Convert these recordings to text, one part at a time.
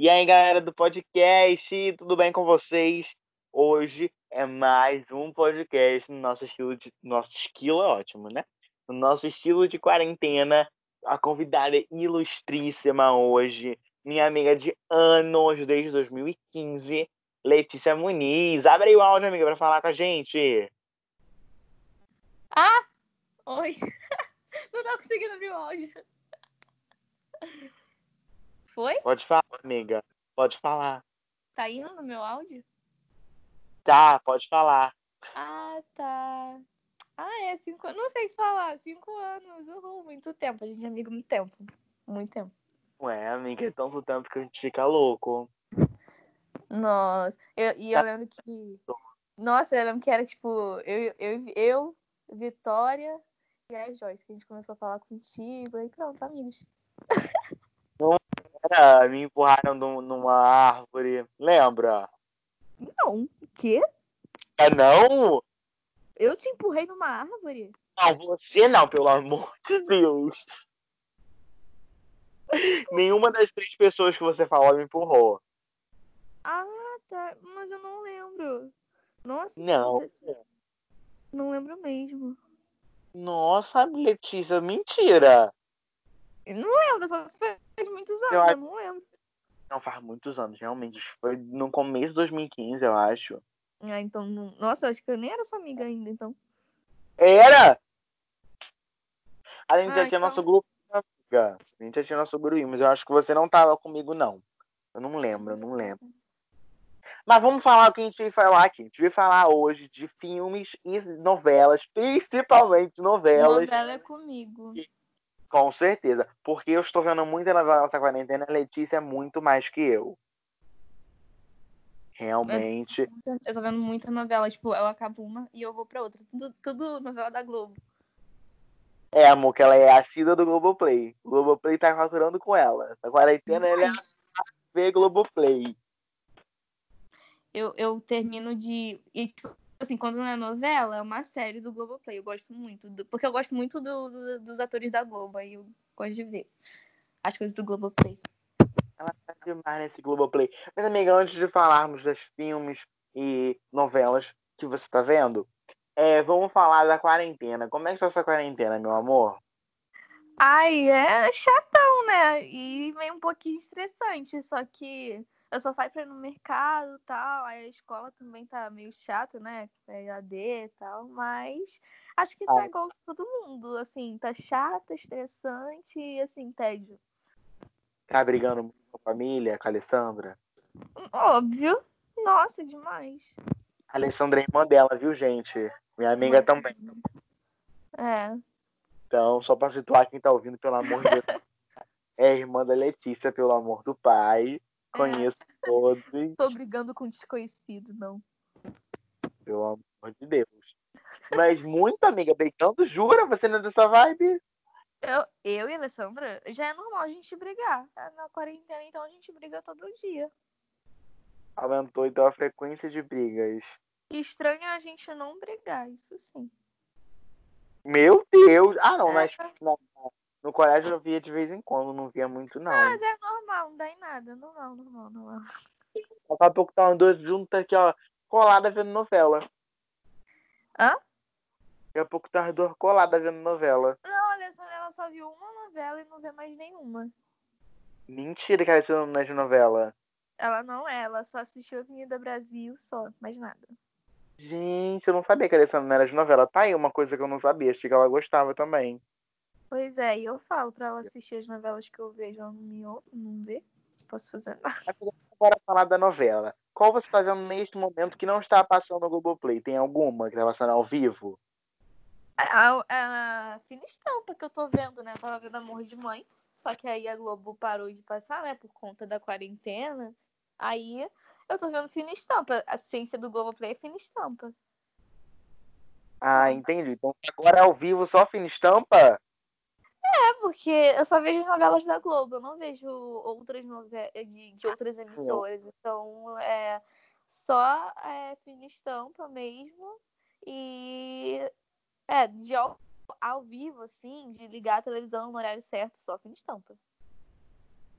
E aí, galera do podcast, tudo bem com vocês? Hoje é mais um podcast no nosso estilo de. Nosso estilo é ótimo, né? No nosso estilo de quarentena. A convidada ilustríssima hoje, minha amiga de anos, desde 2015, Letícia Muniz. Abre aí o áudio, amiga, para falar com a gente. Ah! Oi! Não tô conseguindo abrir o áudio. Foi? Pode falar, amiga. Pode falar. Tá indo no meu áudio? Tá, pode falar. Ah, tá. Ah, é cinco Não sei falar. Cinco anos. Uhul, muito tempo. A gente é amigo muito tempo. Muito tempo. Ué, amiga, é tanto tempo que a gente fica louco. Nossa. Eu, e eu lembro que. Nossa, eu lembro que era tipo. Eu, eu, eu Vitória e a Joyce, que a gente começou a falar contigo. Aí pronto, amigos. Era, me empurraram numa árvore. Lembra? Não. O quê? É não? Eu te empurrei numa árvore? Não, você não, pelo amor de Deus. Nenhuma das três pessoas que você falou me empurrou. Ah, tá. Mas eu não lembro. Nossa. Não. Não lembro mesmo. Nossa, Letícia, mentira. Não lembro, só faz muitos anos, eu, eu não lembro. Não, faz muitos anos, realmente. Foi no começo de 2015, eu acho. Ah, então. Nossa, acho que eu nem era sua amiga ainda, então. Era! A gente ah, já tinha então... nosso grupo, amiga. A gente já tinha nosso grupo, mas eu acho que você não tava comigo, não. Eu não lembro, eu não lembro. Mas vamos falar o que a gente veio falar aqui. A gente veio falar hoje de filmes e novelas, principalmente novelas. Novela é comigo. Com certeza. Porque eu estou vendo muita novela nessa quarentena. A Letícia é muito mais que eu. Realmente. Eu, eu tô vendo muita novela. Tipo, eu acabo uma e eu vou pra outra. Tudo, tudo novela da Globo. É, amor, que ela é a Cida do Globoplay. O Globoplay tá faturando com ela. Essa quarentena Mas... ela é a ver Globoplay eu, eu termino de. E, tipo, assim, quando não é novela, é uma série do Globoplay. Eu gosto muito. Do, porque eu gosto muito do, do, dos atores da Globo. Aí eu gosto de ver as coisas do Globoplay. Ela tá demais nesse Globoplay. Mas, amiga, antes de falarmos dos filmes e novelas que você tá vendo, é, vamos falar da quarentena. Como é que foi essa quarentena, meu amor? Ai, é chatão, né? E meio um pouquinho estressante. Só que eu só saio pra ir no mercado e tal. Aí a escola também tá meio chata, né? É EAD e tal, mas acho que tá ah. igual todo mundo, assim, tá chata, estressante e assim, tédio. Tá brigando com a família, com a Alessandra? Óbvio. Nossa, demais. A Alessandra é irmã dela, viu, gente? Minha amiga também. É. Então, só pra situar quem tá ouvindo, pelo amor de Deus. É irmã da Letícia, pelo amor do pai. Conheço é. todos. Tô brigando com desconhecido, não. Pelo amor de Deus. Mas muito, amiga, brigando, jura? Você não é dessa vibe? Eu, eu e a Alessandra, já é normal a gente brigar. É na quarentena, então a gente briga todo dia. Aumentou então a frequência de brigas. Estranho a gente não brigar, isso sim. Meu Deus! Ah, não, é. mas não, no colégio eu via de vez em quando, não via muito, não. Mas é normal, não dá em nada. Normal, normal, normal. Daqui a pouco tá dois juntos aqui, ó, colada vendo novela. Hã? Daqui a pouco tá duas coladas vendo novela. Não, olha só, ela só viu uma novela e não vê mais nenhuma. Mentira que ela não é de novela. Ela não é, ela só assistiu Avenida Brasil só, mais nada. Gente, eu não sabia que a Alessandra não era de novela. Tá aí uma coisa que eu não sabia, achei que ela gostava também. Pois é, e eu falo pra ela assistir as novelas que eu vejo, ela não me ouve, não vê. Não posso fazer nada. Agora falar da novela. Qual você tá vendo neste momento que não está passando no Globoplay? Tem alguma que tá passando ao vivo? A, a, a Fina Estampa que eu tô vendo, né? Eu tava vendo Amor de Mãe. Só que aí a Globo parou de passar, né? Por conta da quarentena. Aí eu tô vendo Fina Estampa. A ciência do Globoplay é Fina Estampa. Ah, entendi. Então agora ao vivo só Fina Estampa? É, porque eu só vejo novelas da Globo, eu não vejo outras novelas de, de outras emissoras. Então, é só é, fina estampa mesmo. E é, de ao, ao vivo, assim, de ligar a televisão no horário certo, só fina estampa.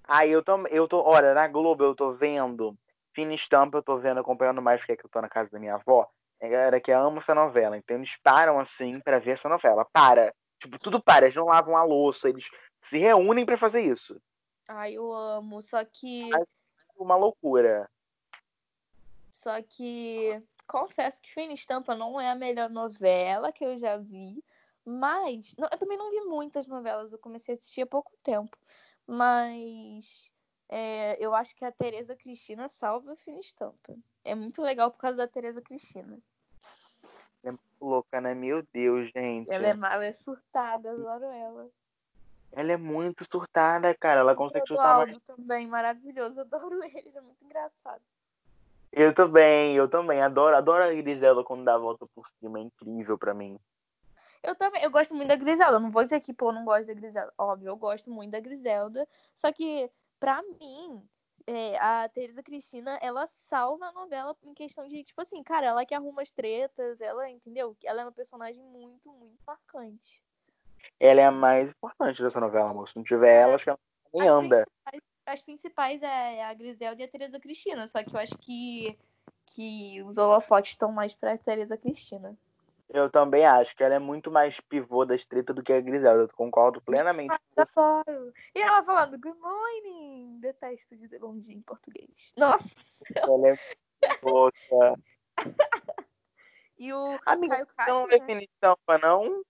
Aí eu tô, eu tô, olha, na Globo eu tô vendo Fina Estampa, eu tô vendo, acompanhando mais porque é que eu tô na casa da minha avó. É a galera que ama essa novela, então eles param assim pra ver essa novela. Para. Tipo, tudo para, eles não lavam a louça, eles se reúnem pra fazer isso. Ai, eu amo. Só que. Ai. Uma loucura. Só que confesso que Fina Estampa não é a melhor novela que eu já vi. Mas. Eu também não vi muitas novelas, eu comecei a assistir há pouco tempo. Mas é, eu acho que a Tereza Cristina salva a Fina Estampa. É muito legal por causa da Tereza Cristina. Louca, né? Meu Deus, gente. Ela é, ela é surtada, adoro ela. Ela é muito surtada, cara. Ela consegue o surtar mais. também, maravilhoso. Adoro ele, ele é muito engraçado. Eu também, eu também. Adoro, adoro a Griselda quando dá a volta por cima. É incrível pra mim. Eu também, eu gosto muito da Griselda. Não vou dizer que, pô, eu não gosto da Griselda. Óbvio, eu gosto muito da Griselda. Só que, pra mim, é, a Teresa Cristina, ela salva a novela em questão de, tipo assim, cara, ela que arruma as tretas, ela, entendeu? Ela é uma personagem muito, muito marcante. Ela é a mais importante dessa novela, moço. Se não tiver ela, acho que ela nem As anda. principais- As principais é a Griselda e a Teresa Cristina, só que eu acho que, que os holofotes estão mais pra Teresa Cristina. Eu também acho que ela é muito mais pivô das tretas do que a Griselda. Eu concordo plenamente você. Adoro. E ela falando, good morning. Detesto dizer bom dia em português. Nossa. Ela é louca. E o Amiga, Caio Você não vê né? Estampa, não?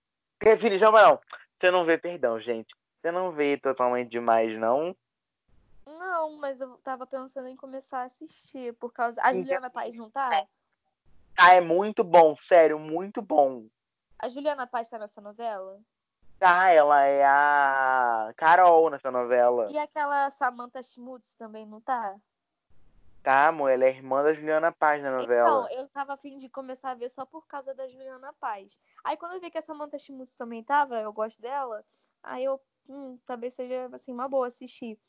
Fina Estampa, não. Você não vê, perdão, gente. Você não vê totalmente demais, não? Não, mas eu tava pensando em começar a assistir, por causa... A. Juliana Paz não tá? Ah, é muito bom, sério, muito bom. A Juliana Paz tá nessa novela? Tá, ela é a Carol nessa novela. E aquela Samantha Schmutz também não tá? Tá, amor? Ela é irmã da Juliana Paz na novela. Então, eu tava afim de começar a ver só por causa da Juliana Paz. Aí quando eu vi que a Samantha Schmutz também tava, eu gosto dela, aí eu, hum, talvez seja, assim, uma boa assistir.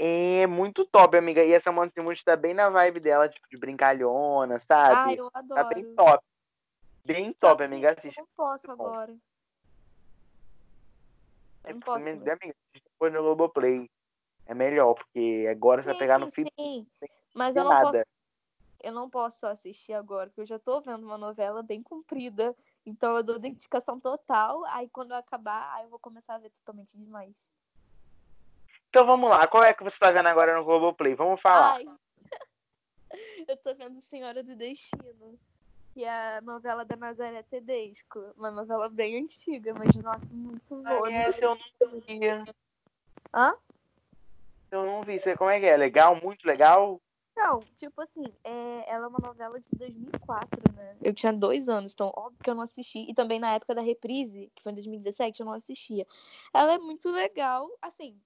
É muito top, amiga. E essa Monte Simões tá bem na vibe dela, tipo, de brincalhona, sabe? Ah, eu Tá adoro. bem top. Bem top, amiga. Assiste. Eu não posso agora. É não posso. amiga, depois no Globoplay. É melhor, porque agora você vai pegar no Sim, feed sim. Mas eu não nada. posso. Eu não posso assistir agora, porque eu já tô vendo uma novela bem comprida. Então eu dou dedicação total. Aí quando eu acabar, aí eu vou começar a ver totalmente demais. Então vamos lá. Qual é que você tá vendo agora no Globoplay? Vamos falar. Ai. eu tô vendo Senhora do Destino. Que é a novela da Nazaré Tedesco. Uma novela bem antiga, mas nossa, muito boa. Ah, essa eu não vi. Hã? Eu não vi. Você, como é que é? Legal? Muito legal? Não, tipo assim, é, ela é uma novela de 2004, né? Eu tinha dois anos, então óbvio que eu não assisti. E também na época da reprise, que foi em 2017, eu não assistia. Ela é muito legal, assim,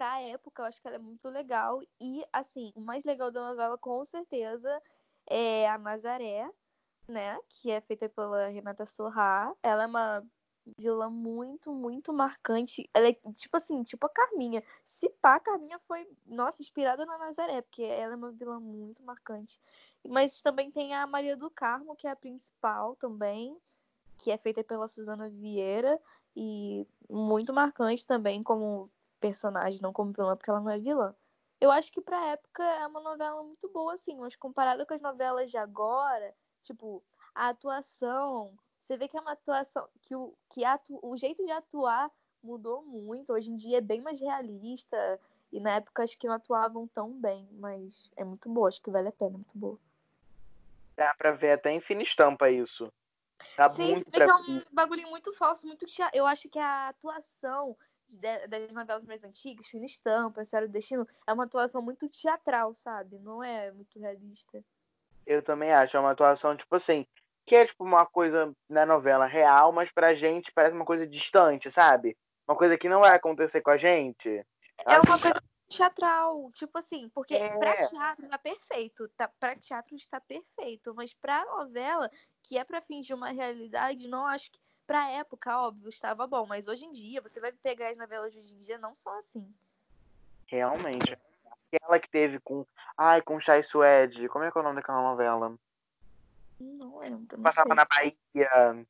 pra época eu acho que ela é muito legal. E, assim, o mais legal da novela, com certeza, é a Nazaré, né? Que é feita pela Renata Sorrah. Ela é uma vilã muito, muito marcante. Ela é tipo assim, tipo a Carminha. Se pá, a Carminha foi, nossa, inspirada na Nazaré, porque ela é uma vilã muito marcante. Mas também tem a Maria do Carmo, que é a principal também, que é feita pela Suzana Vieira e muito marcante também como personagem, não como vilã, porque ela não é vilã. Eu acho que pra época é uma novela muito boa, assim, mas comparada com as novelas de agora, tipo, a atuação, você vê que é uma atuação, que o, que atu, o jeito de atuar mudou muito, hoje em dia é bem mais realista, e na época acho que não atuavam tão bem, mas é muito boa, acho que vale a pena, é muito boa. Dá pra ver até em fina estampa isso. Tá Sim, muito você vê que é pra um bagulho muito falso, muito. Eu acho que a atuação de- das novelas mais antigas, Fina Estampa, do Destino, é uma atuação muito teatral, sabe? Não é muito realista. Eu também acho. É uma atuação, tipo assim, que é tipo uma coisa na novela real, mas pra gente parece uma coisa distante, sabe? Uma coisa que não vai acontecer com a gente. É uma coisa teatral, tipo assim, porque É. pra teatro tá perfeito, tá, pra teatro está perfeito, mas pra novela, que é pra fingir uma realidade, não acho que. Pra época, óbvio, estava bom, mas hoje em dia, você vai pegar as novelas de hoje em dia, não são assim. Realmente. Aquela que teve com. Ai, com Chai Suede. Como é que é o nome daquela novela? Não lembro, não Passava sei. na Bahia.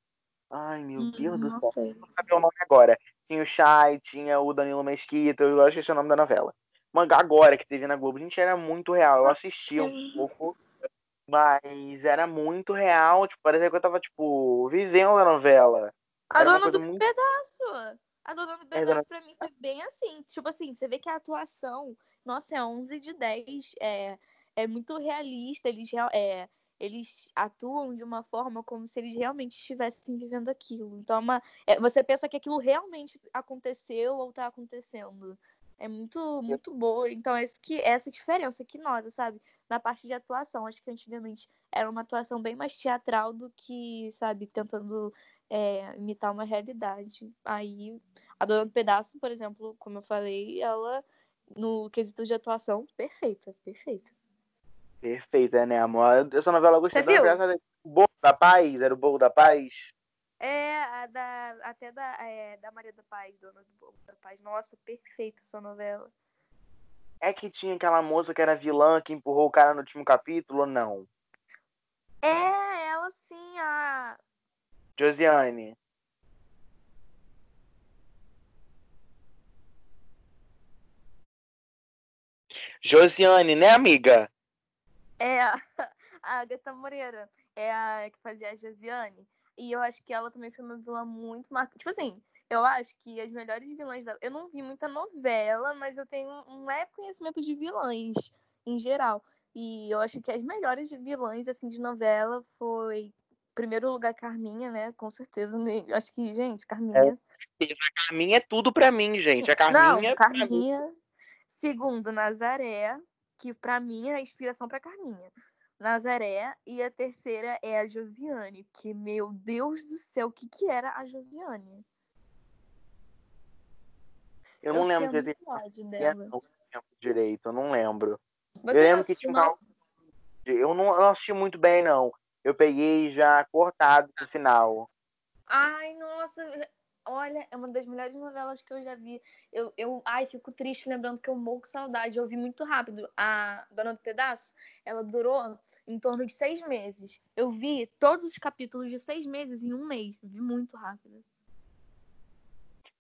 Ai, meu Deus do céu. sei. Não saber o nome agora. Tinha o Shai, tinha o Danilo Mesquita, eu esqueci o nome da novela. Mangá agora que teve na Globo, gente, era muito real. Eu assistia um pouco, mas era muito real. Tipo, parecia que eu tava, tipo, vivendo a novela. A dona do muito... pedaço. A dona do pedaço, é, dona... pra mim, foi bem assim. Tipo assim, você vê que a atuação, nossa, é 11 de 10. É, é muito realista. Eles, é, eles atuam de uma forma como se eles realmente estivessem vivendo aquilo. Então, é uma, é, você pensa que aquilo realmente aconteceu ou está acontecendo. É muito, muito boa. Então, esse que, essa diferença que nota, sabe? Na parte de atuação. Acho que antigamente era uma atuação bem mais teatral do que, sabe, tentando é, imitar uma realidade. Aí, a Dona do Pedaço, por exemplo, como eu falei, ela, no quesito de atuação, perfeita, perfeita. Perfeita, né, amor? Essa novela eu gostei tanto. O Bolo da Paz, era o Bolo da Paz? É, a da, até da, é, da Maria da Paz, dona do Bolo da Paz. Nossa, perfeita essa novela. É que tinha aquela moça que era vilã que empurrou o cara no último capítulo ou não? É, ela sim, a. Josiane. Josiane, né, amiga? É a, a Agatha Moreira, é a que fazia a Josiane. E eu acho que ela também foi uma vilã muito marcante. Tipo assim, eu acho que as melhores vilãs. Eu não vi muita novela, mas eu tenho um leve conhecimento de vilãs em geral. E eu acho que as melhores vilãs, assim, de novela foi. Primeiro lugar, Carminha, né? Com certeza. Né? Acho que, gente, Carminha. É, a Carminha é tudo pra mim, gente. A Carminha. Não, Carminha. Segundo, Nazaré que para mim é a inspiração para Carminha. Nazaré e a terceira é a Josiane, que meu Deus do céu, o que que era a Josiane? Eu não eu lembro direito. Dela. Eu não lembro direito, eu não lembro. Você eu lembro que tinha um eu não, eu não assisti muito bem não. Eu peguei já cortado no final. Ai, nossa, Olha, é uma das melhores novelas que eu já vi. Eu, eu ai, fico triste lembrando que eu morro com saudade. Eu vi muito rápido. A Dona do Pedaço, ela durou em torno de seis meses. Eu vi todos os capítulos de seis meses em um mês. Vi muito rápido.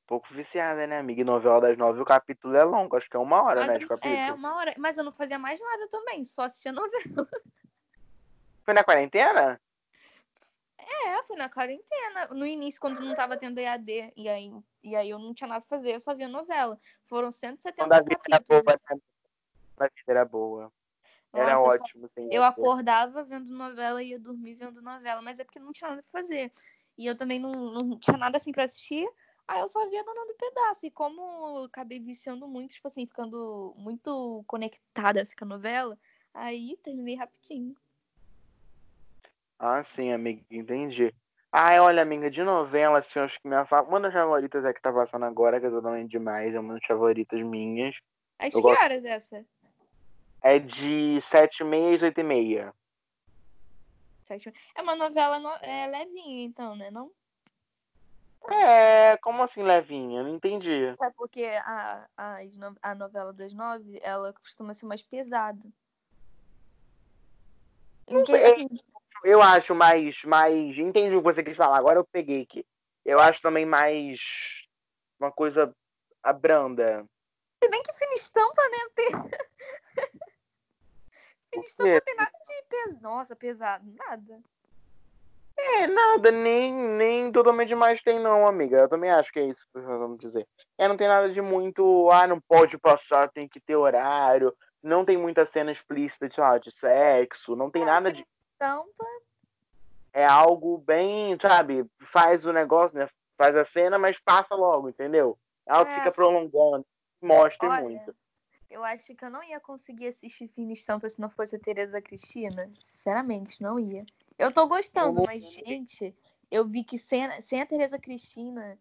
Pouco viciada, né, amiga? novela das nove, o capítulo é longo. Acho que é uma hora, mas né, de capítulo. É, uma hora. Mas eu não fazia mais nada também. Só assistia novela. Foi na quarentena? É, foi na quarentena. No início, quando não tava tendo EAD, e aí, e aí eu não tinha nada pra fazer, eu só via novela. Foram 170 quando a vida capítulos. Era boa, né? A vida era boa. Era Nossa, ótimo. Eu, eu acordava vendo novela e ia dormir vendo novela, mas é porque não tinha nada pra fazer. E eu também não, não tinha nada assim pra assistir. Aí eu só via Dona do Pedaço. E como eu acabei viciando muito, tipo assim, ficando muito conectada assim, com a novela, aí terminei rapidinho. Ah, sim, amiga, entendi. Ai, olha, amiga, de novela, assim, acho que minha fa... uma das favoritas é que tá passando agora, que é totalmente demais, é uma das favoritas minhas. Às que gosto... horas essa? É de sete e meia às oito e meia. É uma novela no... é levinha, então, né, não? É, como assim levinha? Não entendi. É porque a, a, a novela das nove, ela costuma ser mais pesada. Sei, eu acho mais, mais. Entendi o que você quis falar, agora eu peguei aqui. Eu acho também mais uma coisa branda. Se bem que fina estampa, né? Estampa não tem nada de pesado. Nossa, pesado, nada. É, nada, nem, nem totalmente mais tem, não, amiga. Eu também acho que é isso que vamos dizer. É, não tem nada de muito. Ah, não pode passar, tem que ter horário. Não tem muita cena explícita de, lá, de sexo. Não tem ah, nada de estampa. É algo bem, sabe, faz o negócio, né? Faz a cena, mas passa logo, entendeu? É algo que fica prolongando, mostra Olha, muito. Eu acho que eu não ia conseguir assistir Fina Estampa se não fosse a Tereza Cristina. Sinceramente, não ia. Eu tô gostando, mas, gente, eu vi que sem, sem a Tereza Cristina,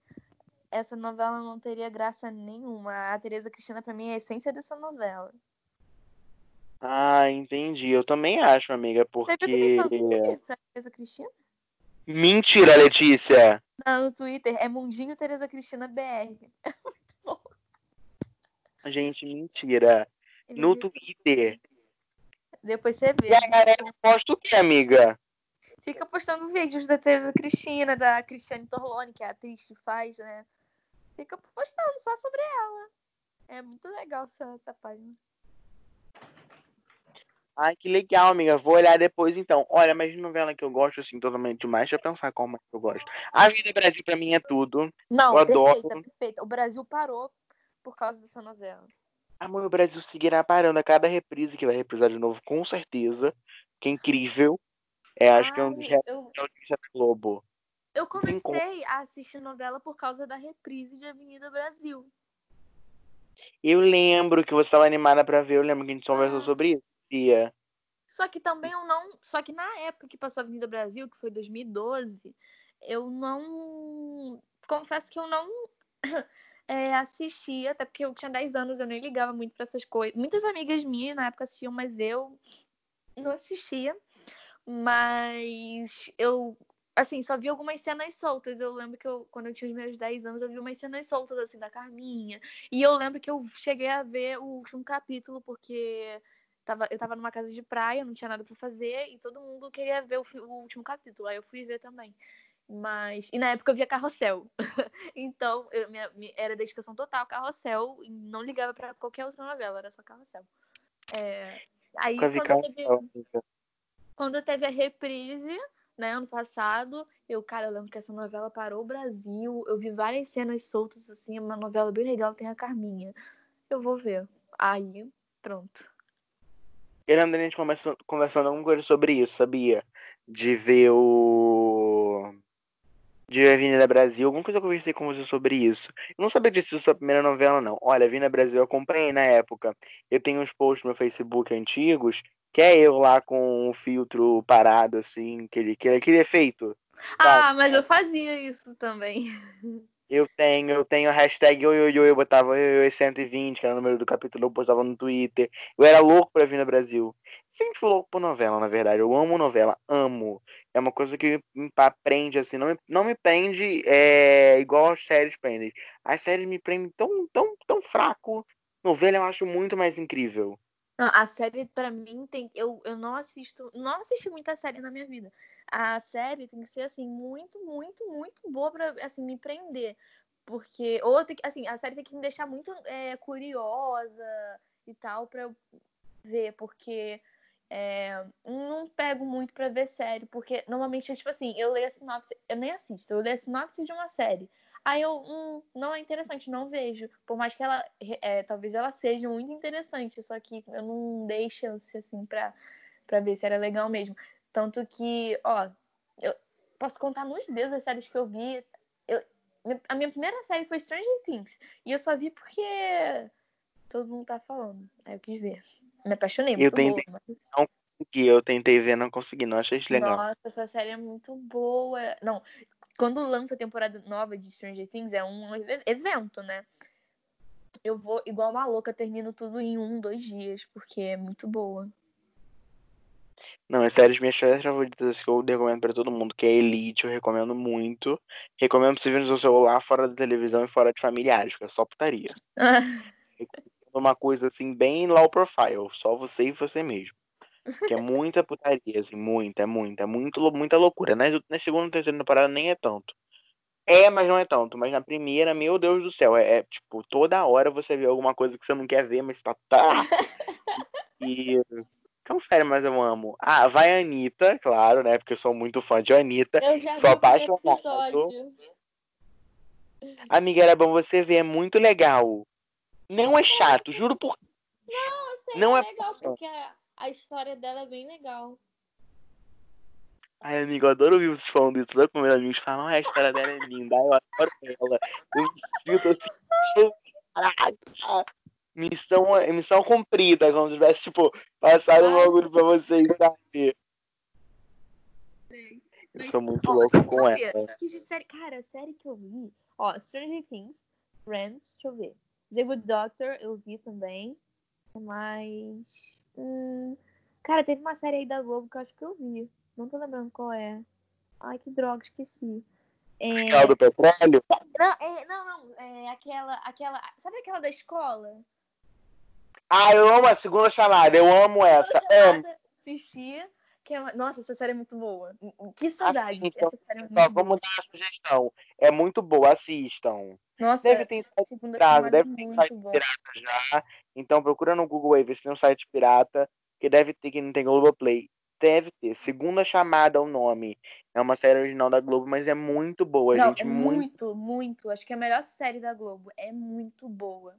essa novela não teria graça nenhuma. A Tereza Cristina, para mim, é a essência dessa novela. Ah, entendi. Eu também acho, amiga, porque. Você viu pra Tereza Cristina? Mentira, Letícia! Não, no Twitter é Mundinho Tereza Cristina BR. Gente, mentira. No Twitter. Depois você vê. E a galera posta o que, amiga? Fica postando vídeos da Tereza Cristina, da Cristiane Torlone, que é a atriz que faz, né? fica postando só sobre ela. É muito legal essa, essa página. Ai, que legal, amiga. Vou olhar depois então. Olha, mas novela que eu gosto, assim, totalmente demais. Deixa eu pensar como é que eu gosto. A Vida Brasil pra mim é tudo. Não, eu perfeita, adoro. perfeita. O Brasil parou por causa dessa novela. Amor, o Brasil seguirá parando a cada reprise que vai reprisar de novo, com certeza. Que é incrível. É, acho que é um dos Ai, eu, da Globo. eu comecei a assistir novela por causa da reprise de Avenida Brasil. Eu lembro que você estava animada pra ver, eu lembro que a gente conversou Ah. sobre isso, Tia. Só que também eu não. Só que na época que passou a Avenida Brasil, que foi 2012, eu não. Confesso que eu não é, assistia, até porque eu tinha 10 anos, eu nem ligava muito pra essas coisas. Muitas amigas minhas na época assistiam, mas eu não assistia. Mas eu, assim, só vi algumas cenas soltas. Eu lembro que eu, quando eu tinha os meus 10 anos, eu vi umas cenas soltas, assim, da Carminha. E eu lembro que eu cheguei a ver o último capítulo, porque tava, eu tava numa casa de praia, não tinha nada pra fazer, e todo mundo queria ver o, o último capítulo. Aí eu fui ver também. Mas. E na época eu via Carrossel. então, eu, minha, minha- era dedicação total Carrossel, e não ligava pra qualquer outra novela, era só Carrossel. É, aí quando teve, quando teve a reprise, né, ano passado, eu, cara, eu lembro que essa novela parou o Brasil. Eu vi várias cenas soltas, assim, uma novela bem legal, tem a Carminha. Eu vou ver. Aí, pronto. Eu lembro da gente conversando, conversando alguma coisa sobre isso, sabia? De ver o. De Avenida Brasil, alguma coisa que eu conversei com você sobre isso. Eu não sabia disso sua primeira novela, não. Olha, Avenida Brasil eu acompanhei na época. Eu tenho uns posts no meu Facebook antigos, que é eu lá com o filtro parado, assim, aquele, aquele, aquele efeito. Ah, mas eu fazia isso também. Eu tenho, eu tenho a hashtag oioiô, eu botava oioiô 120, que era o número do capítulo, eu postava no Twitter. Eu era louco pra vir no Brasil. Sempre fui louco por novela, na verdade. Eu amo novela, amo. É uma coisa que me prende, assim, não me, não me prende é, igual as séries prendem. As séries me prendem tão, tão, tão fraco. Novela eu acho muito mais incrível. Não, A série, pra mim, tem. Eu, eu não assisto. Não assisti muita série na minha vida. A série tem que ser, assim, muito, muito, muito boa pra assim, me prender. Porque. Ou tem assim, a série tem que me deixar muito é, curiosa e tal pra eu ver. Porque. é, não pego muito pra ver série. Porque normalmente é tipo assim, eu leio a sinopse. Eu nem assisto, eu leio a sinopse de uma série. Aí eu, hum, não é interessante, não vejo. Por mais que ela, é, talvez ela seja muito interessante, só que eu não dei chance, assim, pra, pra ver se era legal mesmo. Tanto que, ó, eu posso contar nos dedos as séries que eu vi. Eu, a minha primeira série foi Stranger Things. E eu só vi porque todo mundo tá falando. Aí eu quis ver. Me apaixonei, Eu muito tentei- boa. mas- Consegui, eu tentei ver, não consegui, não achei isso legal. Nossa, essa série é muito boa. Não, quando lança a temporada nova de Stranger Things, é um evento, né? Eu vou, igual uma louca, termino tudo em um, dois dias, porque é muito boa. Não, as séries minhas séries favoritas que eu recomendo pra todo mundo, que é Elite, eu recomendo muito. Recomendo você ver no seu celular, fora da televisão e fora de familiares, porque é só putaria. Uma coisa assim, bem low profile, só você e você mesmo. Que é muita putaria, assim, muita, muita, muito, muita loucura. Na, na segunda e terceira temporada nem é tanto. É, mas não é tanto. Mas na primeira, meu Deus do céu, é, é, tipo, toda hora você vê alguma coisa que você não quer ver, mas tá. tá. E. Confere, mas eu amo. Ah, vai a Anitta, claro, né? Porque eu sou muito fã de Anitta. Eu já Sou apaixonado. Amiga, era bom você ver, é muito legal. Não é chato, juro por. Nossa, Não é é legal, porque a, a história dela é bem legal. Ai, amigo, eu adoro ouvir vocês falando isso. Sabe como meus amigos falam, ah, a história dela é linda, eu adoro ela. Eu me sinto assim, caraca, missão, missão cumprida, como se tivesse, tipo, passado um bagulho pra vocês, sabe? Eu sou muito louco com Deixa eu ver, ela. acho que de série. Cara, a série que eu vi. Ó, Stranger Things, Friends, deixa eu ver. The Good Doctor, eu vi também. Mas. Hum, cara, teve uma série aí da Globo que eu acho que eu vi. Não tô lembrando qual é. Ai, que droga, esqueci. É... Do petróleo? Não, é, não, não. É aquela, aquela. Sabe aquela da escola? Ah, eu amo a segunda chamada, eu amo essa. Amo. assistir. Que é uma- Nossa, essa série é muito boa. Que saudade. Assistam, essa série é muito Só boa. vamos dar uma sugestão. É muito boa, assistam. Nossa, Deve ter site pirata, temporada é deve ter site boa. pirata já. Então procura no Google aí, ver se tem um site pirata, que deve ter que não tem Globoplay. Deve ter. Segunda Chamada é o nome. É uma série original da Globo, mas é muito boa, Não, gente. é Muito. muito, muito. Acho que é a melhor série da Globo. É muito boa.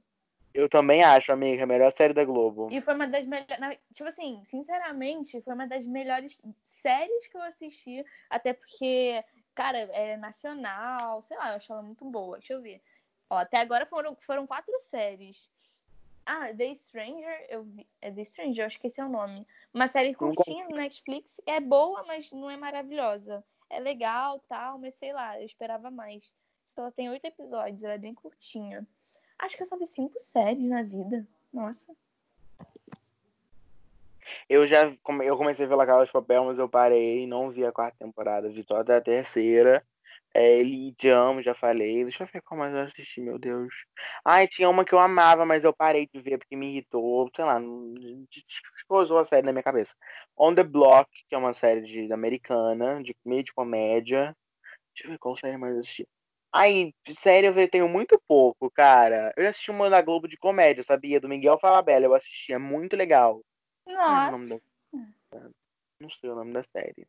Eu também acho, amiga, a melhor série da Globo. E foi uma das melhores. Tipo assim, sinceramente, foi uma das melhores séries que eu assisti. Até porque, cara, é nacional, sei lá, eu acho ela muito boa. Deixa eu ver. Ó, até agora foram, foram quatro séries. Ah, The Stranger, eu vi. É The Stranger, eu acho que esse é o nome. Uma série curtinha no Netflix. É boa, mas não é maravilhosa. É legal, tal, mas sei lá, eu esperava mais. Então ela tem oito episódios, ela é bem curtinha. Acho que eu só vi cinco séries na vida. Nossa. Eu já come- eu comecei a ver La Casa de Papel, mas eu parei, não vi a quarta temporada, vi só até a terceira. É, Elite Amo, já falei. Deixa eu ver qual mais eu assisti, meu Deus. Ai, tinha uma que eu amava, mas eu parei de ver porque me irritou. Sei lá, descosou a série na minha cabeça. On the Block, que é uma série de, americana, de meio de comédia. Deixa eu ver qual série mais eu assisti. Ai, série eu tenho muito pouco, cara. Eu assisti uma da Globo de comédia, sabia? Do Miguel Falabella, eu assisti, é muito legal. Era o Nossa. nome da... Não sei o nome da série.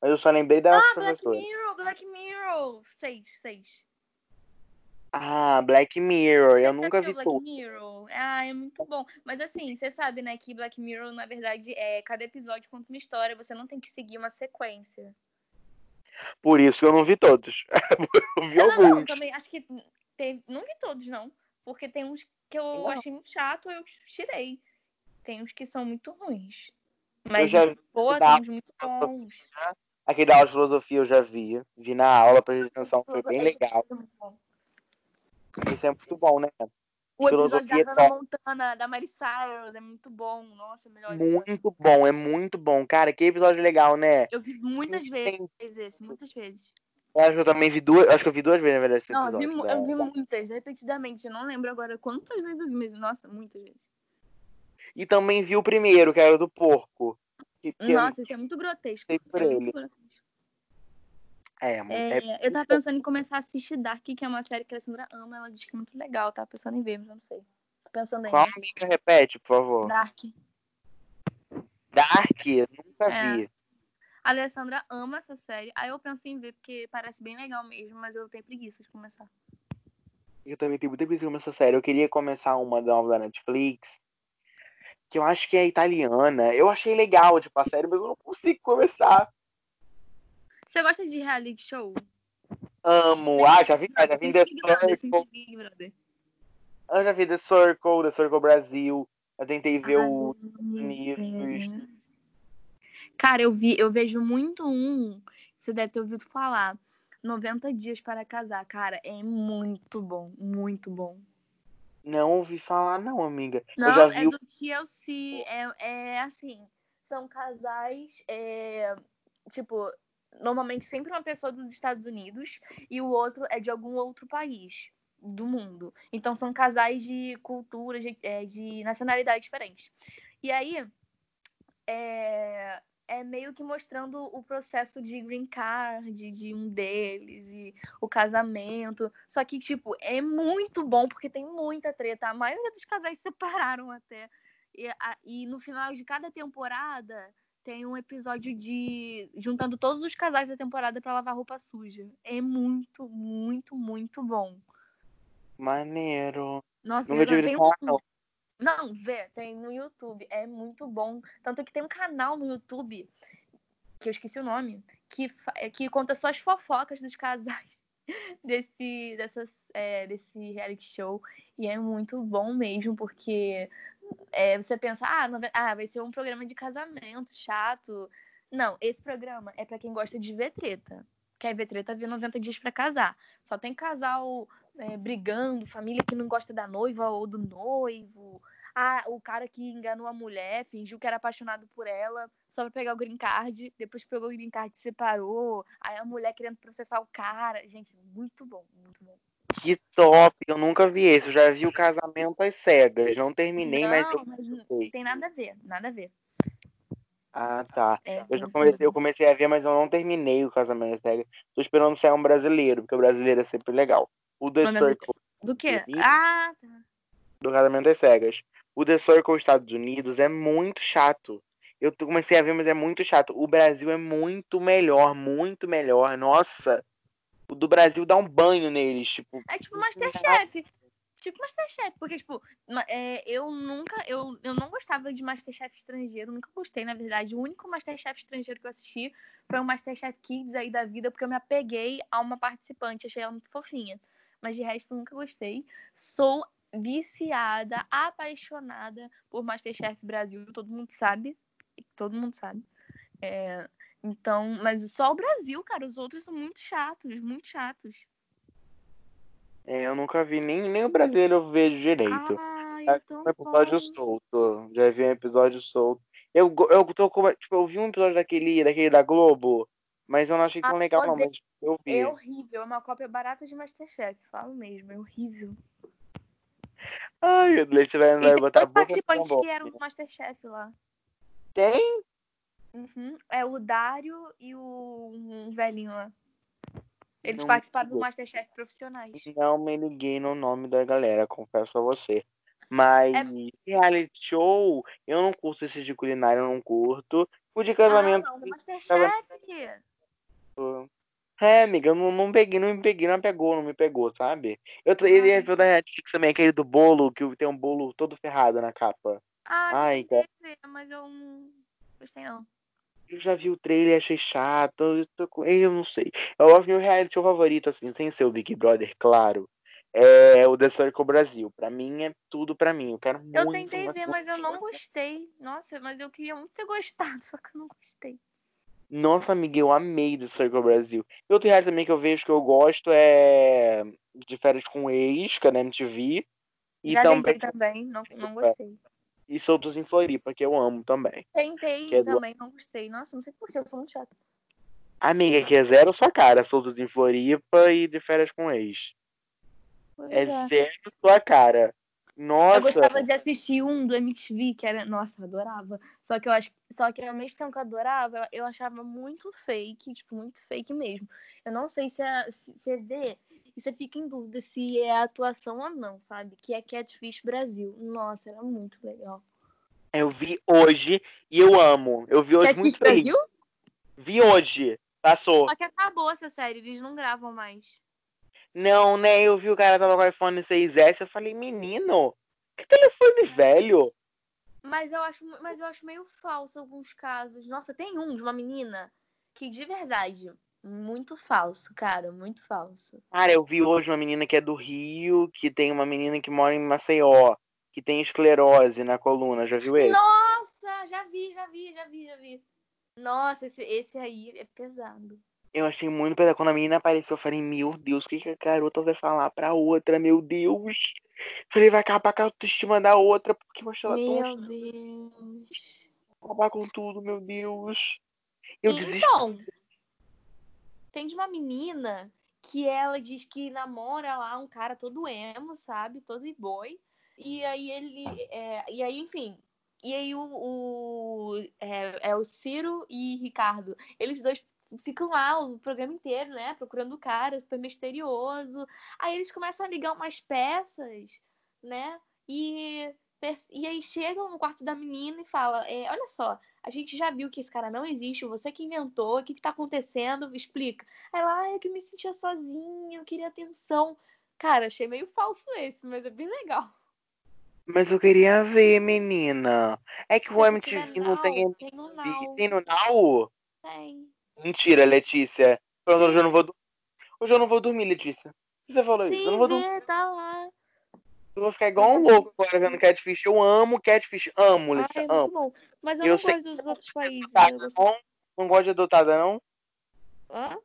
Mas eu só lembrei das Ah, Black. Mirror, Black Mirror. Seis, seis. Ah, Black Mirror. Eu Você nunca vi Black tudo. Mirror? Ah, é muito bom. Mas assim, você sabe, né, que Black Mirror, na verdade, é cada episódio conta uma história. Você não tem que seguir uma sequência. Por isso que eu não vi todos. eu vi Eu não, não, alguns. também acho que tem, não vi todos, não. Porque tem uns que eu Não. achei muito chato, eu tirei. Tem uns que são muito ruins. Eu Mas, já da- tem uns muito bons. Aquele da aula de filosofia eu já vi. Vi na aula, prestei atenção, foi bem legal. é muito bom. Isso é muito bom, né? O episódio Filosofia da é top. Montana, da Mary Cyrus, é muito bom. Nossa, melhor. Muito bom, é muito bom. Cara, que episódio legal, né? Eu vi muitas vezes esse, muitas vezes. Eu acho que eu também vi duas. Acho que eu vi duas vezes, na verdade, esse Não, eu vi, eu vi muitas, repetidamente. Eu não lembro agora quantas vezes eu vi mesmo. Nossa, muitas vezes. E também vi o primeiro, que era o do porco. Que, que Nossa, isso é muito grotesco. por É muito grotesco. é, é, É, eu tava pensando em começar a assistir Dark, que é uma série que a Alessandra ama. Ela diz que é muito legal. Eu tava pensando em ver, mas eu não sei. Tô pensando Qual ainda. amiga repete, por favor? Dark. Dark, nunca É. vi. A Alessandra ama essa série. Aí eu penso em ver, porque parece bem legal mesmo, mas eu tenho preguiça de começar. Eu também tenho muita preguiça essa série. Eu queria começar uma nova da Netflix, que eu acho que é italiana. Eu achei legal, tipo, a série, mas eu não consigo começar. Você gosta de reality show? Amo. Ah, já vi, já vi The sempre Circle. Eu já vi The Circle, The Circle Brasil. Eu tentei ver Ai, o Unidos. Cara, eu vi, eu vejo muito um, você deve ter ouvido falar. 90 dias para casar, cara, é muito bom, muito bom. Não ouvi falar, não, amiga. Não, eu já é vi o do TLC, é, é assim, são casais, é, tipo, normalmente sempre uma pessoa dos Estados Unidos e o outro é de algum outro país do mundo. Então são casais de culturas, de, é, de nacionalidades diferentes. E aí, é, é meio que mostrando o processo de green card de um deles e o casamento. Só que, tipo, é muito bom porque tem muita treta. A maioria dos casais se separaram até. E, a- e no final de cada temporada tem um episódio de juntando todos os casais da temporada pra lavar roupa suja. É muito, muito, muito bom. Maneiro. Nossa, Nunca eu tive tem falar, não. Não, vê, tem no YouTube. É muito bom. Tanto que tem um canal no YouTube, que eu esqueci o nome, que, é, que conta só as fofocas dos casais desse, dessas, é, desse reality show. E é muito bom mesmo, porque é, você pensa, ah, não ah, vai ser um programa de casamento chato. Não, esse programa é pra quem gosta de ver treta. Quer ver treta, vê 90 dias pra casar. Só tem casal é, brigando, família que não gosta da noiva ou do noivo. Ah, o cara que enganou a mulher, fingiu que era apaixonado por ela, só pra pegar o green card, depois pegou o green card e separou. Aí a mulher querendo processar o cara. Gente, muito bom, muito bom. Que top. Eu nunca vi. Eu já vi o casamento às cegas. Não terminei, mas eu Não, mas não sei. tem nada a ver, nada a ver. Ah, tá. É Eu já comecei, eu comecei a ver, mas eu não terminei o Casamento às Cegas. Tô esperando sair um brasileiro, porque o brasileiro é sempre legal. O The Mas é do- Circle Do quê? Unidos? Ah, tá. do Casamento às Cegas. O The Circle Estados Unidos é muito chato. Eu comecei a ver, mas é muito chato. O Brasil é muito melhor, muito melhor. Nossa, o do Brasil dá um banho neles, tipo. É tipo Masterchef. Tipo Masterchef, porque, tipo, é, eu nunca, eu, eu não gostava de Masterchef estrangeiro, nunca gostei, na verdade. O único Masterchef estrangeiro que eu assisti foi o Masterchef Kids aí da vida, porque eu me apeguei a uma participante, achei ela muito fofinha. Mas de resto, nunca gostei. Sou viciada, apaixonada por Masterchef Brasil, todo mundo sabe. Todo mundo sabe. É, então, mas só o Brasil, cara, os outros são muito chatos, muito chatos. É, eu nunca vi nem, nem o brasileiro eu vejo direito. Ai, Já vi tão um episódio bom. solto. Já vi um episódio solto. Eu, eu tô com. Tipo, eu vi um episódio daquele, daquele da Globo, mas eu não achei tão Ah, legal, não. Mas eu vi. É horrível, é uma cópia barata de Masterchef, falo mesmo, é horrível. Ai, o Leite vai, vai tem botar a boca na participantes que eram do Masterchef lá. Tem? Uhum, É o Dário e o um velhinho lá. Eles Não participaram do Masterchef profissionais. Não me liguei no nome da galera, confesso a você. Mas É- reality show, eu não curto esse de culinária, eu não curto. O de Ah, casamento. não, do Masterchef! É, amiga, eu não, não peguei, não me peguei, não pegou, não me pegou, sabe? Eu, tra- ele Ah. é da Netflix também, aquele do bolo, que tem um bolo todo ferrado na capa. Ah, Ai, eu tentei ver, mas eu não gostei não. Eu já vi o trailer, achei chato. Eu, tô com... eu não sei. Eu acho que o meu reality show favorito, assim, sem ser o Big Brother, claro, é o The Circle Brasil. Pra mim é tudo pra mim. Eu quero muito. Eu tentei ver, mas eu não gostei. Nossa, mas eu queria muito ter gostado, só que eu não gostei. Nossa, amiga, eu amei The Circle Brasil. E outro reality também que eu vejo que eu gosto é de férias com ex, que é da MTV. E Já também também, não, não gostei. E Soltos em Floripa, que eu amo também. Tentei Que é do- também, não gostei. Nossa, não sei porquê, eu sou muito chata. Amiga, que é zero sua cara, Soltos em Floripa e de férias com ex. Pois É é. zero sua cara. Nossa. Eu gostava de assistir um do MTV, que era. Nossa, eu adorava. Só que eu acho. Só que ao mesmo tempo que eu adorava, eu- achava muito fake, tipo, muito fake mesmo. Eu não sei se, é, se você vê e você fica em dúvida se é atuação ou não, sabe? Que é Catfish Brasil. Nossa, era muito legal. Eu vi hoje e eu amo. Eu vi hoje Catfish muito. Brasil? Vi hoje. Passou. Só que acabou essa série, eles não gravam mais. Não, né? Eu vi o cara tava com o iPhone 6S. Eu falei, menino, que telefone velho. Mas eu acho, mas eu acho meio falso alguns casos. Nossa, tem um de uma menina que de verdade, muito falso, cara, muito falso. Cara, eu vi hoje uma menina que é do Rio, que tem uma menina que mora em Maceió, que tem esclerose na coluna. Já viu esse? Nossa, já vi, já vi, já vi, já vi. Nossa, esse, esse aí é pesado. Eu achei muito pesado. Quando a menina apareceu, eu falei, meu Deus, o que, que a garota vai falar pra outra, meu Deus? Falei, vai acabar com a autoestima da outra, porque eu achei ela tão Meu Deus. acabar com tudo, meu Deus. Eu E- desisti. Tem de uma menina que ela diz que namora lá um cara todo emo, sabe? Todo boy. E aí ele. é, e aí, enfim. E aí o, o- é, é o Ciro e Ricardo. Eles dois ficam lá o programa inteiro, né? Procurando o cara, super misterioso. Aí eles começam a ligar umas peças, né? E, e aí chegam no quarto da menina e falam: é, olha só, a gente já viu que esse cara não existe, você que inventou, o que, que tá acontecendo? Explica. Aí lá, ah, eu que me sentia sozinha, eu queria atenção. Cara, achei meio falso esse, mas é bem legal. Mas eu queria ver, menina. É que o MTV tiver não tem MTV. Tem no Now. Tem no Now? Tem. Mentira, Letícia. Pronto, hoje eu não vou dormir. Hoje eu não vou dormir, Letícia. Você falou isso. Eu não Sim, vou dormir. vê, tá lá. Vou ficar igual um louco agora vendo Catfish. Eu amo Catfish. Amo, Letícia. é amo. bom. Mas eu, Eu não sei gosto dos outros países. Tá, gosto... não? Não gosto de adotada, não? Hã?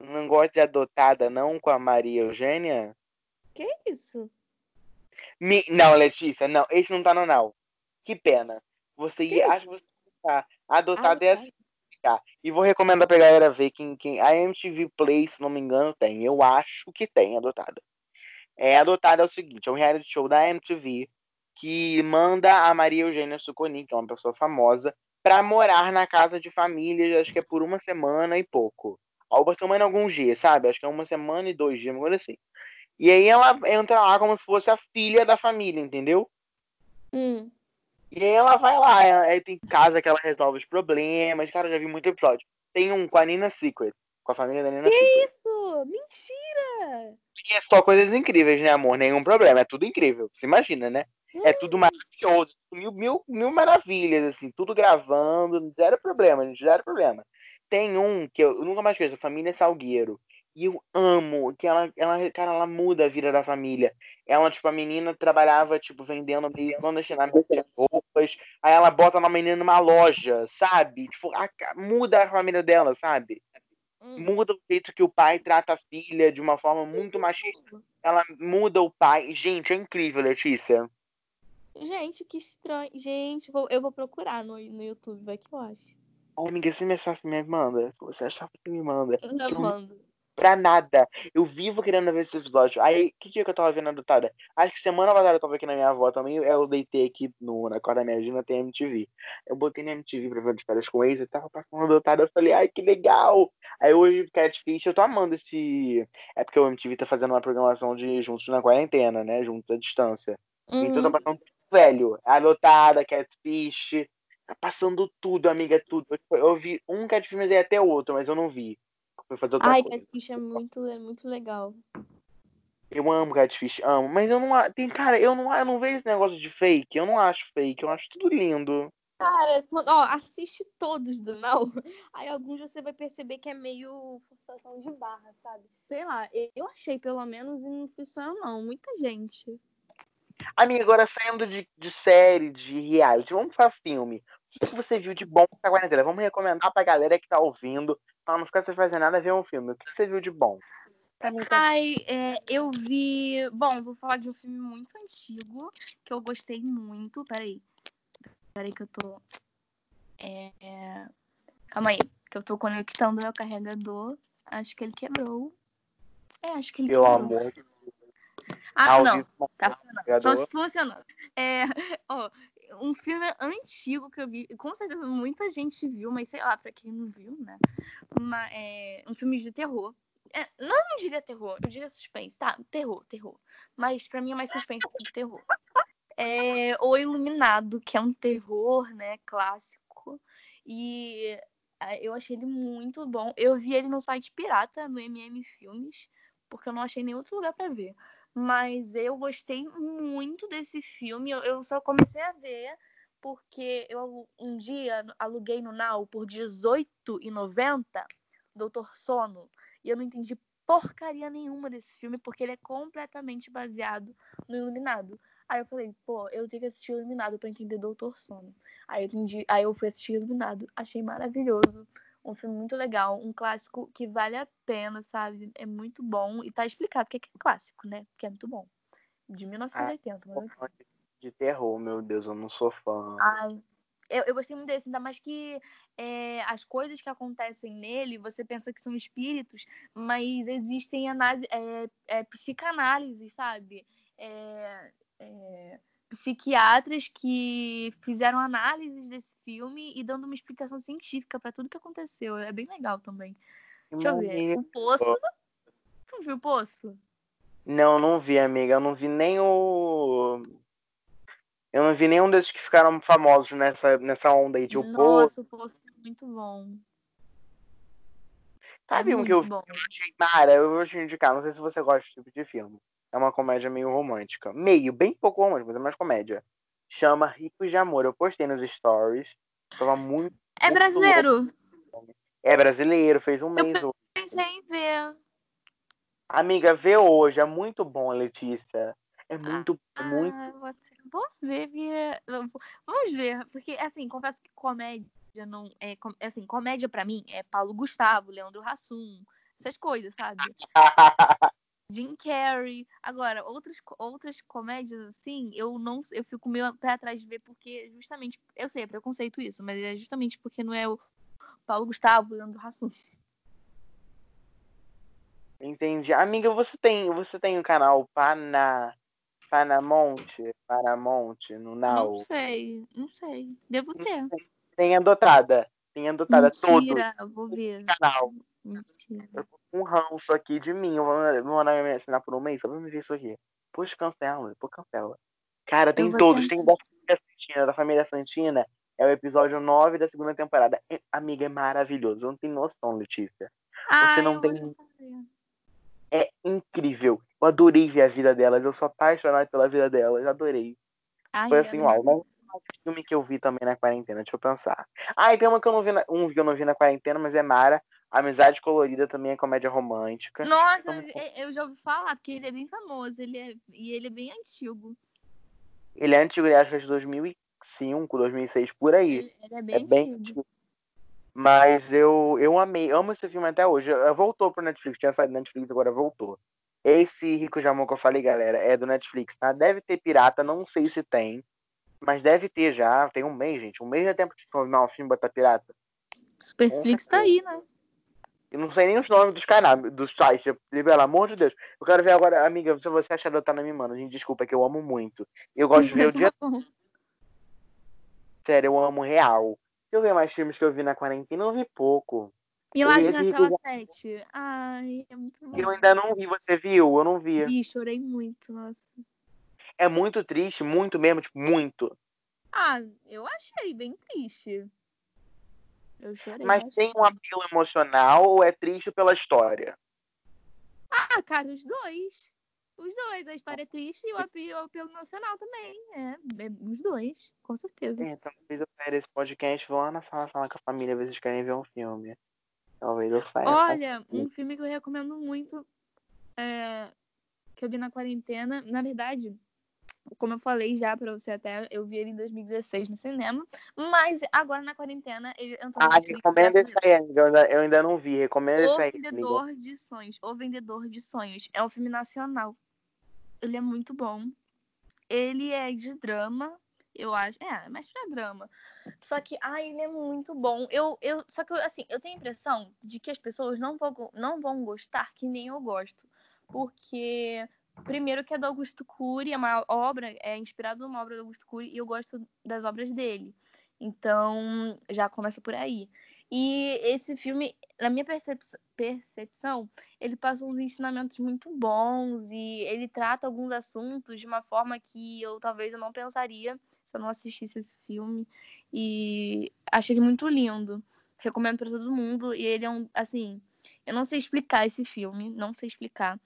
Não gosto de adotada, não, com a Maria Eugênia? Que isso? Me... Não, Letícia, não. Esse não tá no Now. Que pena. Você Que ia. Acho que você tá. Adotada é Adotada. assim. Tá. E vou recomendar pra galera ver quem, quem. A MTV Play, se não me engano, tem. Eu acho que tem adotada. É, adotada é o seguinte: é um reality show da MTV que manda a Maria Eugênia Suconi, que é uma pessoa famosa, pra morar na casa de família, acho que é por uma semana e pouco. Algo também alguns dias, sabe? Acho que é uma semana e dois dias, uma coisa assim. E aí ela entra lá como se fosse a filha da família, entendeu? Hum. E aí ela vai lá, aí tem casa que ela resolve os problemas. Cara, eu já vi muito episódio. Tem um com a Nina Secret, com a família da Nina Que isso? Mentira! E é só coisas incríveis, né, amor? Nenhum problema, é tudo incrível. Você imagina, né? É tudo maravilhoso, mil, mil, mil maravilhas, assim, tudo gravando, zero problema, gente, zero problema. Tem um que eu, eu nunca mais esqueço, a família Salgueiro. E eu amo que ela, ela, cara, ela muda a vida da família. Ela, tipo, a menina trabalhava, tipo, vendendo meio clandestinamente roupas. Aí ela bota uma menina numa loja, sabe? Tipo, a- muda a família dela, sabe? Hum. Muda o jeito que o pai trata a filha de uma forma muito machista. Ela muda o pai. Gente, é incrível, Letícia. Gente, que estranho. Gente, vou- eu vou procurar no, no YouTube, vai que eu acho. Ô, amiga, se me você me manda. Se você achar, você me manda. Eu não Eu- mando. Pra nada. Eu vivo querendo ver esse episódio. Aí, que dia que eu tava vendo a adotada? Acho que semana passada eu tava aqui na minha avó também. Eu deitei aqui no, na corda da minha Gina, tem MTV. Eu botei na MTV pra ver de férias com ex, eu tava passando a adotada. Eu falei, ai, que legal. Aí hoje, Catfish, eu tô amando esse. É porque o MTV tá fazendo uma programação de Juntos na Quarentena, né? Juntos à distância. Então tá Uhum. passando tudo, velho. Adotada, Catfish. Tá passando tudo, amiga, tudo. Eu, vi um Catfish, mas é até outro, mas eu não vi. Fui fazer outra Ai, coisa. Catfish é muito, é muito legal. Eu amo Catfish, amo. Mas eu não. Tem, cara, eu não, eu não vejo esse negócio de fake. Eu não acho fake. Eu acho tudo lindo. Cara, ó, assiste todos do Now. Aí alguns você vai perceber que é meio forçação de barra, sabe? Sei lá, eu- achei pelo menos e não fui só eu não, muita gente. Amiga, agora saindo de, de série, de reality, vamos pra filme. O que você viu de bom nessa quarentena? Vamos recomendar pra galera que tá ouvindo, pra não ficar sem fazer nada, ver um filme. O que você viu de bom? Tá... Ai, é, eu vi. Bom, vou falar de um filme muito antigo que eu gostei muito. Peraí. Peraí que eu tô. É... é, Calma aí, que eu tô conectando meu carregador. Acho que ele quebrou. É, acho que ele Meu quebrou. amor. Ah, ao não. Tá funcionando. carregador. Fun- funcionando. É, ó, um filme antigo que eu vi, com certeza muita gente viu, mas sei lá, pra quem não viu, né? Uma, é, um filme de terror. É, não, não diria terror, eu diria suspense. Tá, terror, terror. Mas pra mim é mais suspense do que terror. É O Iluminado, que é um terror, né, clássico. E eu achei ele muito bom. Eu vi ele no site pirata, no MM Filmes, porque eu não achei nenhum outro lugar pra ver. Mas eu gostei muito desse filme. Eu, eu só comecei a ver porque eu um dia aluguei no Now por R$18,90 Doutor Sono. E eu não entendi porcaria nenhuma desse filme, porque ele é completamente baseado no Iluminado. Aí eu falei, pô, eu tenho que assistir Iluminado pra entender Doutor Sono. Aí eu entendi, aí eu fui assistir Iluminado, achei maravilhoso. Um filme muito legal, um clássico que vale a pena, sabe? É muito bom. E tá explicado o que é, que é clássico, né? Porque é muito bom. De 1980, mas... Fã De terror, meu Deus, eu não sou fã. Ai, eu, eu gostei muito desse, ainda mais que é, as coisas que acontecem nele, você pensa que são espíritos, mas existem análise, é, é, psicanálise, sabe? É, é, psiquiatras que fizeram análises desse filme e dando uma explicação científica pra tudo que aconteceu. É bem legal também. Deixa eu ver. O Poço. Tu viu o Poço? Não, não vi, amiga. Eu não vi nem o. Eu não vi nenhum desses que ficaram famosos nessa, nessa onda aí de o Poço. Nossa, o Poço é muito bom. Sabe é um que eu bom. eu achei Mara, eu vou te indicar, não sei se você gosta desse tipo de filme. É uma comédia meio romântica. Meio, bem pouco romântica, mas é mais comédia. Chama Ricos de Amor. Eu postei nos stories. Tava muito. É muito brasileiro. É brasileiro, fez um mês hoje. Pensei em ver. Amiga, vê hoje. É muito bom, Letícia. É muito, é muito. Ah, vou, vou ver, ver. Vamos ver, porque assim, confesso que comédia não é, assim, comédia pra mim é Paulo Gustavo, Leandro Hassum, essas coisas, sabe? Jim Carrey. Agora, outras, outras comédias, assim, eu não eu fico meio pé atrás de ver, porque justamente, eu sei, é preconceito isso, mas é justamente porque não é o Paulo Gustavo, Leandro Hassum. Entendi. Amiga, você tem, você tem o canal Pana, Panamonte, Paramount, no Não Now? sei, não sei. Devo ter. Tem adotada. Tem adotada Mentira, eu vou ver. canal. Mentira. Eu um ranço aqui de mim. Eu vou eu mandar me assinar por um mês só pra me ver isso aqui. Puxa, cancela, depois cancela. Cara, tem todos. Tem da família Santina. Da família Santina é o episódio 9 da segunda temporada. É- amiga, é maravilhoso. Não tem noção, Letícia. Ah, não eu tem-. É incrível. Eu adorei ver a vida delas. Eu sou apaixonado pela vida delas. Adorei. Ai, Foi assim, uau. Um filme que eu vi também na quarentena, deixa eu pensar. Ah, e tem uma que eu não vi na, um que eu não vi na quarentena, mas é Mara. Amizade Colorida também é comédia romântica. Nossa, Vamos- eu- já ouvi falar, porque ele é bem famoso, ele é, e ele é bem antigo. Ele é antigo, ele acho que é de 2005, 2006, por aí. Ele, ele é bem É bem antigo. antigo. Mas eu, eu amei, amo esse filme até hoje. Voltou pro Netflix, tinha saído do Netflix, agora voltou. Esse Rico de Amor que eu falei, galera, é do Netflix, tá? Deve ter pirata, não sei se tem. Mas deve ter já, tem um mês, gente. Um mês é tempo de filmar um filme botar pirata. Superflix tá aí, né? Eu não sei nem os nomes dos canais, dos sites, pelo amor de Deus. Eu quero ver agora, amiga, se você achar adotar na me manda. Gente, desculpa, é que eu amo muito. Eu gosto de ver o dia Tá sério, eu amo real. Deixa eu ver mais filmes que eu vi na quarentena, eu vi pouco. E lá Esse na já- 7. Ai, é muito bom. Eu ainda não vi, você viu? Eu não vi. Vi, chorei muito, nossa. É muito triste, muito mesmo, tipo, muito. Ah, eu achei bem triste. Eu chorei. Mas tem um apelo emocional ou é triste pela história? Ah, cara, os dois. Os dois. A história é triste e o apelo, o apelo emocional também. É, é, os dois, com certeza. É, talvez eu saia desse podcast, vou lá na sala falar com a família, ver se eles querem ver um filme. Talvez eu saia. Olha, um filme que eu recomendo muito, é, que eu vi na quarentena, na verdade, como eu falei já pra você até, eu vi ele em 2016 no cinema, mas agora na quarentena ele entrou Ah, recomenda graças esse aí, amiga. Eu ainda, eu ainda não vi. Recomenda O esse aí, amiga. Vendedor de Sonhos. O Vendedor de Sonhos. É um filme nacional. Ele é muito bom. Ele é de drama, eu acho. É, é mais pra drama. Só que, ai, ele é muito bom. Eu, eu, só que, assim, eu tenho a impressão de que as pessoas não vão, não vão gostar que nem eu gosto. Porque, primeiro que é do Augusto Cury, é uma obra, é inspirado numa obra do Augusto Cury, e eu gosto das obras dele. Então, já começa por aí. E esse filme, na minha percep- percepção, ele passa uns ensinamentos muito bons e ele trata alguns assuntos de uma forma que eu talvez eu não pensaria se eu não assistisse esse filme. E achei ele muito lindo. Recomendo para todo mundo. E ele é um, assim, eu não sei explicar esse filme, não sei explicar.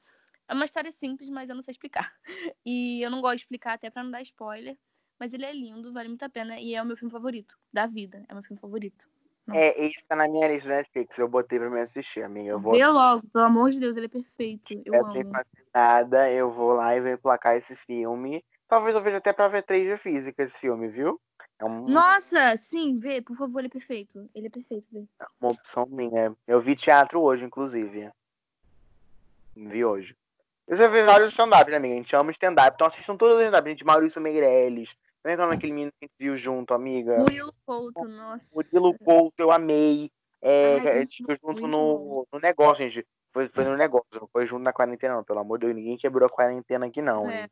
É uma história simples, mas eu não sei explicar. E eu não gosto de explicar até para não dar spoiler. Mas ele é lindo, vale muito a pena e é o meu filme favorito da vida. É o meu filme favorito. É, esse tá na minha lista Netflix. Eu botei pra me assistir, amiga. Eu vou Vê logo, pelo amor de Deus, ele é perfeito. Eu sem amo. fazer nada, eu vou lá e vou emplacar esse filme. Talvez eu veja até pra ver 3 de física esse filme, viu? É um- Nossa, sim, vê, por favor, ele é perfeito. Ele é perfeito, vê. uma opção minha. Eu vi teatro hoje, inclusive. Vi hoje. Eu já vi vários stand-up, né, amiga? A gente ama stand-up. Então assistam todos os stand-up. Gente, Maurício Meirelles. Como é que é o nome daquele menino que a gente viu junto, amiga? Murilo Couto, nossa. Murilo Couto, eu amei. É, Ai, a gente viu junto no, no negócio, gente. Foi, foi no negócio, não foi junto na quarentena, não. Pelo amor de Deus, ninguém quebrou a quarentena aqui, não, É. hein?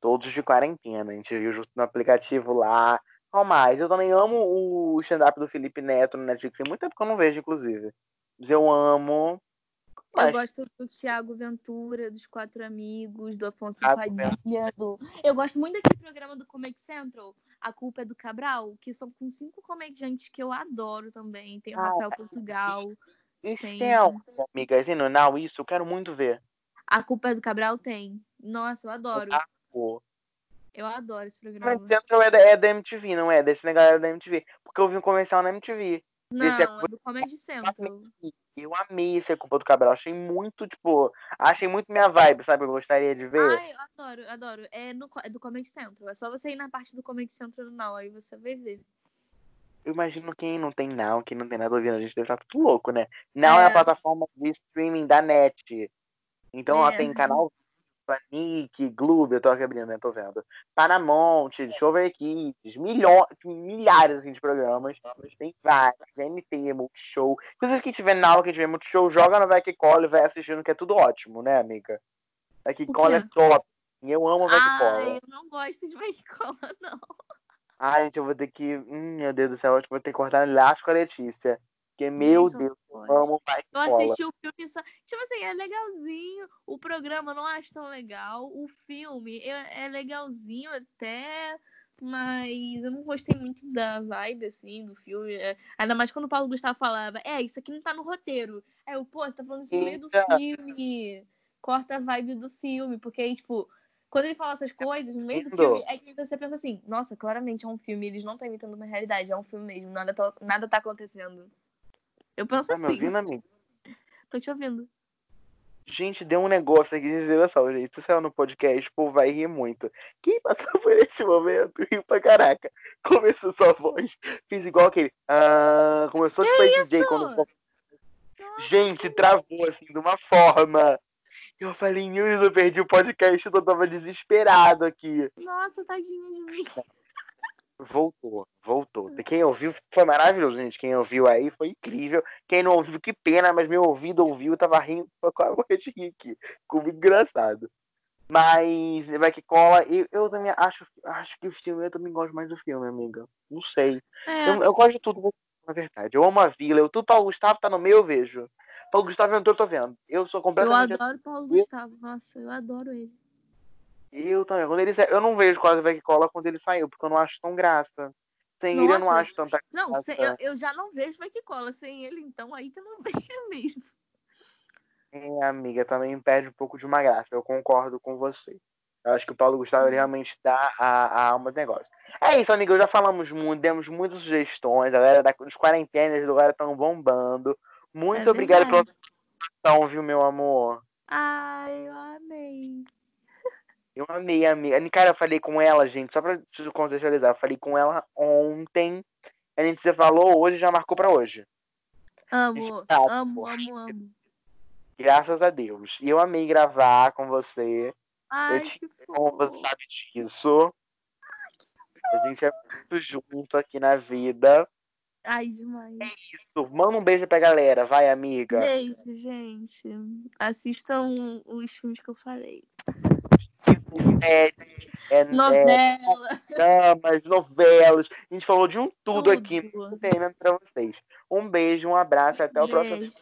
Todos de quarentena. A gente viu junto no aplicativo lá. Qual mais? Eu também amo o stand-up do Felipe Neto no Netflix. Tem muito tempo que eu não vejo, inclusive. Mas eu amo. Eu Mas, gosto do Thiago Ventura, dos Quatro Amigos, do Afonso Thiago Padilha, do... Eu gosto muito daquele programa do Comedy Central, A Culpa é do Cabral, que são com cinco comediantes que eu adoro também. Tem o Ah, Rafael Portugal. isso tem- tem algo, amiga. Tem no Now isso? Eu quero muito ver. A Culpa é do Cabral tem. Nossa, eu adoro. Ah, pô. Eu adoro esse programa. Central é da, é da MTV, não é? Desse negócio é da MTV. Porque eu vi um comercial na MTV. Não, esse é é do Comedy Central. Eu amei esse Culpa do Cabral. Achei muito, tipo, achei muito minha vibe, sabe? Eu gostaria de ver. Ai, eu adoro, adoro. É, no, é do Comedy Central. É só você ir na parte do Comedy Central Now, aí você vai ver. Eu imagino quem não tem Now, quem não tem nada ouvindo, a gente deve estar tudo louco, né? Now é, É. a plataforma de streaming da net. Então ela É. tem canal Panic, Gloob, eu tô aqui abrindo, né? Tô vendo. Paramount, Discovery Kids, milho... milhares assim, de programas. Tem vários, NT, Multishow. Inclusive, quem tiver Now, quem tiver Multishow, joga no Vai Que Cola e vai assistindo, que é tudo ótimo, né, amiga? Vai Que O Cola é top. Eu amo Vai Que Ai, Cola. eu não gosto de Vai que cola, não. Ai, gente, eu vou ter que. Hum, meu Deus do céu, acho que vou ter que cortar laço com a Letícia. Porque, meu Gente, Deus, eu amo que Eu assisti o filme só. Tipo assim, é legalzinho. O programa eu não acho tão legal. O filme é, é legalzinho até. Mas eu não gostei muito da vibe, assim, do filme. É, ainda mais quando o Paulo Gustavo falava, é, isso aqui não tá no roteiro. Aí eu, pô, você tá falando isso no meio do filme. Corta a vibe do filme. Porque aí, tipo, quando ele fala essas coisas no meio do filme, é que você pensa assim, nossa, claramente é um filme, eles não estão imitando uma realidade, é um filme mesmo, nada tá, nada tá acontecendo. Eu penso Tá me assim. ouvindo, amigo? Tô te ouvindo. Gente, deu um negócio aqui de direção, gente. Se no podcast, povo vai rir muito. Quem passou por esse momento riu pra caraca. Começou sua voz. Fiz igual aquele. Ah, começou tipo aí DJ quando. Nossa. Gente, travou assim de uma forma. Eu falei, Deus, eu perdi o podcast, eu tava desesperado aqui. Nossa, tadinha de mim. Voltou, voltou. Quem ouviu foi maravilhoso, gente. Quem ouviu aí foi incrível. Quem não ouviu, que pena, mas meu ouvido ouviu, tava rindo, foi com a morrer de rir aqui. Ficou engraçado. Mas vai que cola. Eu, eu também acho, acho que o filme, eu também gosto mais do filme, amiga. Não sei. É, Eu, eu gosto de tudo, na verdade. Eu amo a vila. Eu, tudo Paulo Gustavo tá no meu, eu vejo. Paulo Gustavo entrou, eu tô vendo. Eu sou eu completamente. adoro Paulo Gustavo. Nossa, eu adoro ele. Eu também. Quando ele sa- Eu não vejo quase vai que cola quando ele saiu, porque eu não acho tão graça. Sem ele eu não Nossa. acho tanta Não, graça. se- eu, eu já não vejo vai que cola sem ele, então aí que eu não vejo mesmo. É, amiga, também perde um pouco de uma graça. Eu concordo com você. Eu acho que o Paulo Gustavo ele realmente dá a, a alma do negócio. É isso, amiga. Já falamos muito, demos muitas sugestões. A galera da, dos quarentenas do lugar estão bombando. Muito É obrigado pela verdade. sugestão, viu, meu amor? Ai, eu amei. Eu amei, amiga. Cara, eu falei com ela, gente, só pra te contextualizar. Eu falei com ela ontem. A gente se falou hoje já marcou pra hoje. Amo, Tá, amo, poxa. amo, amo. Graças a Deus. E eu amei gravar com você. Ai, te que Como fofo. você sabe disso. A gente é muito junto aqui na vida. Ai, demais. Isso. Manda um beijo pra galera, vai, amiga. Beijo, gente. Assistam os filmes que eu falei. É, é, Novela. dramas, novelas. A gente falou de um tudo, Tudo. aqui. Entendendo pra vocês. Um beijo, um abraço, até o próximo. Beijo.